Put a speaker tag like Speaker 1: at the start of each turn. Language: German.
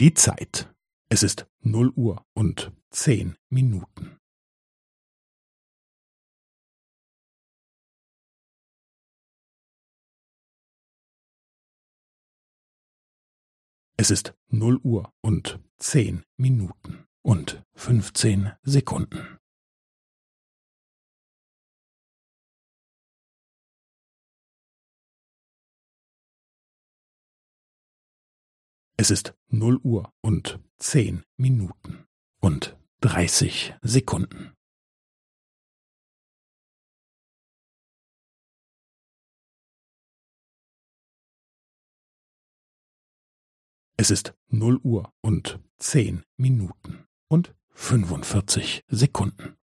Speaker 1: Die Zeit. Es ist null Uhr und zehn Minuten. Es ist null Uhr und zehn Minuten und fünfzehn Sekunden. Es ist null Uhr und zehn Minuten und dreißig Sekunden. Es ist null Uhr und zehn Minuten und fünfundvierzig Sekunden.